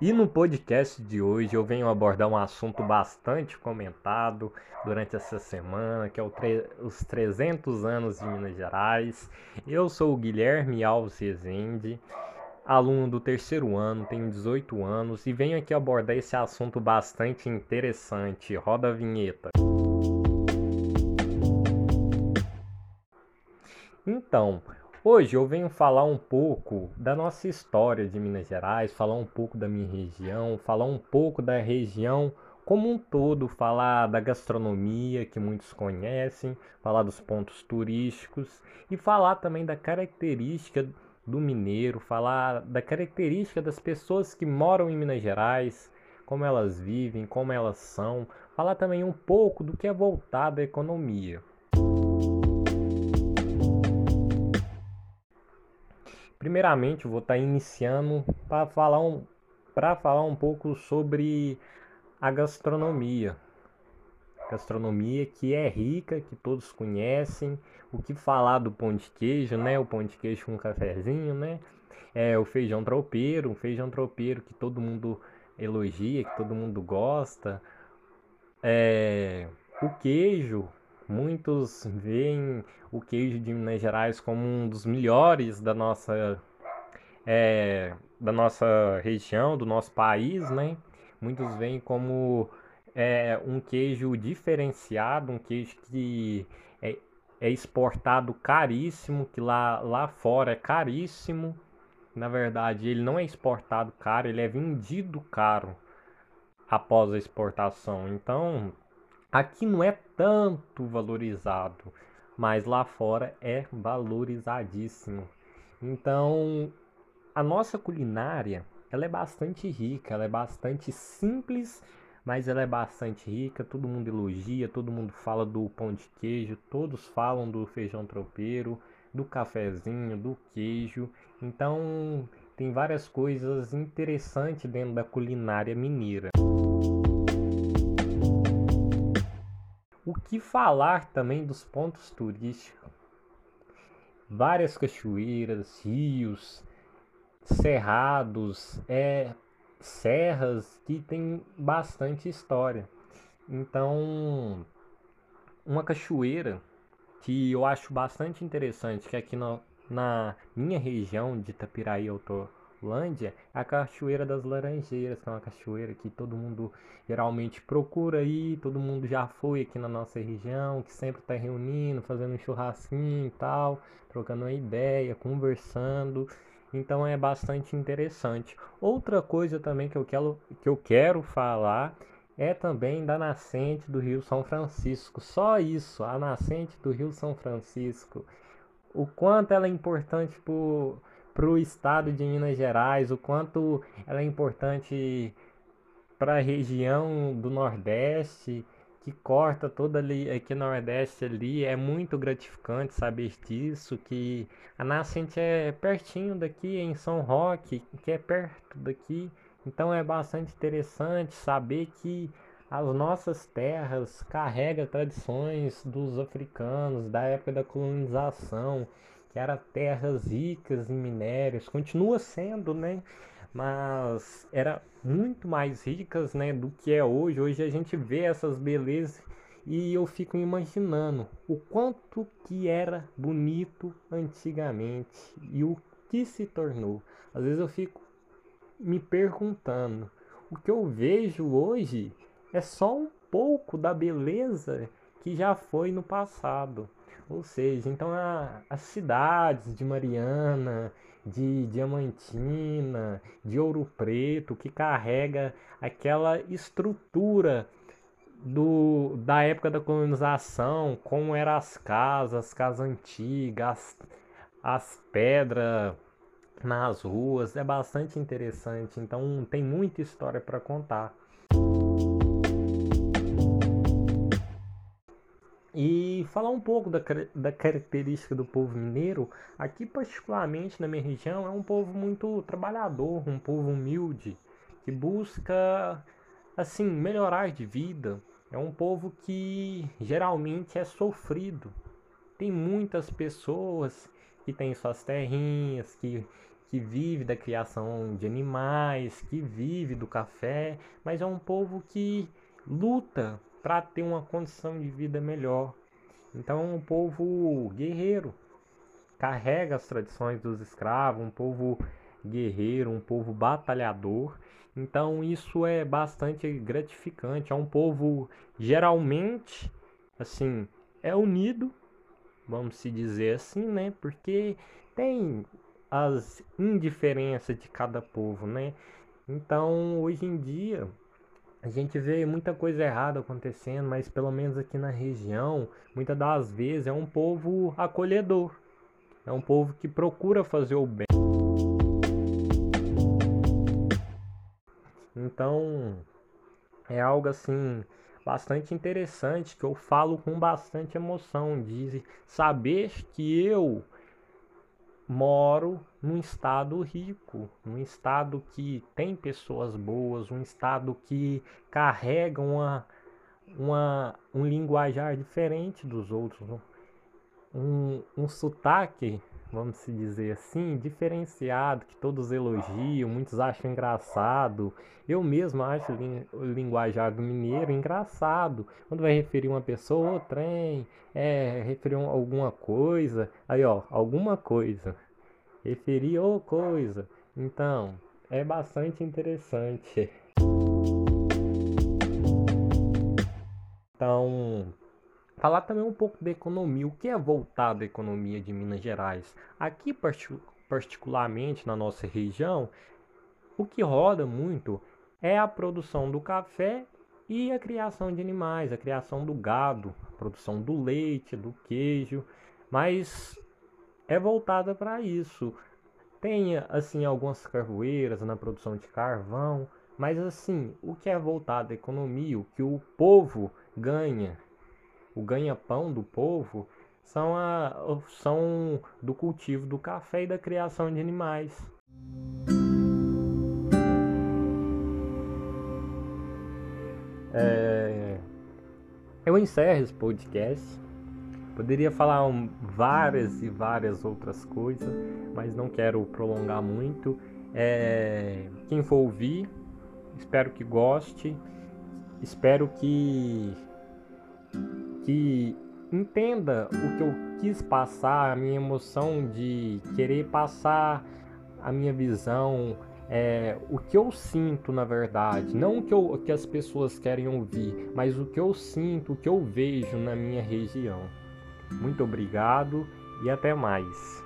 E no podcast de hoje eu venho abordar um assunto bastante comentado durante essa semana, que é os 300 anos de Minas Gerais. Eu sou o Guilherme Alves Rezende, aluno do terceiro ano, tenho 18 anos e venho aqui abordar esse assunto bastante interessante. Roda a vinheta. Então, Hoje eu venho falar um pouco da nossa história de Minas Gerais, falar um pouco da minha região, falar um pouco da região como um todo, falar da gastronomia que muitos conhecem, falar dos pontos turísticos e falar também da característica do mineiro, falar da característica das pessoas que moram em Minas Gerais, como elas vivem, como elas são, falar também um pouco do que é voltado à economia. Primeiramente, vou estar iniciando para falar um para falar um pouco sobre a gastronomia. Gastronomia que é rica, que todos conhecem. O que falar do pão de queijo, né? O pão de queijo com um cafezinho, né? É o feijão tropeiro, feijão tropeiro que todo mundo elogia, que todo mundo gosta. É, o queijo, Muitos veem o queijo de Minas Gerais como um dos melhores da nossa, é, da nossa região, do nosso país, né? Muitos veem como é, um queijo diferenciado, um queijo que é, é exportado caríssimo, que lá, lá fora é caríssimo. Na verdade, ele não é exportado caro, ele é vendido caro após a exportação. Então, Aqui não é tanto valorizado, mas lá fora é valorizadíssimo. Então, a nossa culinária, ela é bastante rica, ela é bastante simples, mas ela é bastante rica. Todo mundo elogia, todo mundo fala do pão de queijo, todos falam do feijão tropeiro, do cafezinho, do queijo. Então, tem várias coisas interessantes dentro da culinária mineira. O que falar também dos pontos turísticos? Várias cachoeiras, rios, cerrados, é, serras que tem bastante história. Então, uma cachoeira que eu acho bastante interessante, que aqui no, na minha região de Itapiraí eu tô Lândia, é a Cachoeira das Laranjeiras, que é uma cachoeira que todo mundo geralmente procura aí, todo mundo já foi aqui na nossa região, que sempre está reunindo, fazendo um churrasquinho e tal, trocando uma ideia, conversando. Então é bastante interessante. Outra coisa também que eu quero, que eu quero falar é também da nascente do Rio São Francisco. Só isso, a nascente do Rio São Francisco. O quanto ela é importante para para o estado de Minas Gerais, o quanto ela é importante para a região do Nordeste, que corta toda ali, aqui no Nordeste ali, é muito gratificante saber disso, que a nascente é pertinho daqui, em São Roque, que é perto daqui, então é bastante interessante saber que as nossas terras carregam tradições dos africanos, da época da colonização, que era terras ricas em minérios, continua sendo, né? Mas era muito mais ricas, né, do que é hoje. Hoje a gente vê essas belezas e eu fico imaginando o quanto que era bonito antigamente e o que se tornou. Às vezes eu fico me perguntando, o que eu vejo hoje é só um pouco da beleza que já foi no passado. Ou seja, então a, as cidades de Mariana, de Diamantina, de Ouro Preto, que carrega aquela estrutura do, da época da colonização, como eram as casas, as casas antigas, as, as pedras nas ruas, é bastante interessante. Então tem muita história para contar. E falar um pouco da, da característica do povo mineiro, aqui particularmente na minha região, é um povo muito trabalhador, um povo humilde, que busca assim melhorar de vida. É um povo que geralmente é sofrido. Tem muitas pessoas que têm suas terrinhas, que que vive da criação de animais, que vive do café, mas é um povo que luta para ter uma condição de vida melhor. Então um povo guerreiro, carrega as tradições dos escravos, um povo guerreiro, um povo batalhador. Então isso é bastante gratificante. É um povo geralmente assim, é unido, vamos se dizer assim, né? Porque tem as indiferenças de cada povo, né? Então, hoje em dia, a gente vê muita coisa errada acontecendo, mas pelo menos aqui na região, muitas das vezes é um povo acolhedor. É um povo que procura fazer o bem. Então, é algo assim bastante interessante que eu falo com bastante emoção de saber que eu moro num estado rico, num estado que tem pessoas boas, um estado que carrega uma, uma, um linguajar diferente dos outros, um, um sotaque, vamos se dizer assim, diferenciado, que todos elogiam, muitos acham engraçado. Eu mesmo acho o linguajar do mineiro engraçado. Quando vai referir uma pessoa, o trem, é, referir alguma coisa, aí ó, alguma coisa referir ou coisa. Então, é bastante interessante. Então, falar também um pouco da economia. O que é voltado à economia de Minas Gerais? Aqui, particularmente na nossa região, o que roda muito é a produção do café e a criação de animais, a criação do gado, a produção do leite, do queijo. Mas é voltada para isso. Tem assim algumas carvoeiras na produção de carvão, mas assim, o que é voltado à economia, o que o povo ganha, o ganha-pão do povo, são, a, são do cultivo do café e da criação de animais. É, eu encerro esse podcast Poderia falar várias e várias outras coisas, mas não quero prolongar muito. É, quem for ouvir, espero que goste, espero que, que entenda o que eu quis passar, a minha emoção de querer passar a minha visão, é, o que eu sinto na verdade, não o que, eu, o que as pessoas querem ouvir, mas o que eu sinto, o que eu vejo na minha região. Muito obrigado e até mais.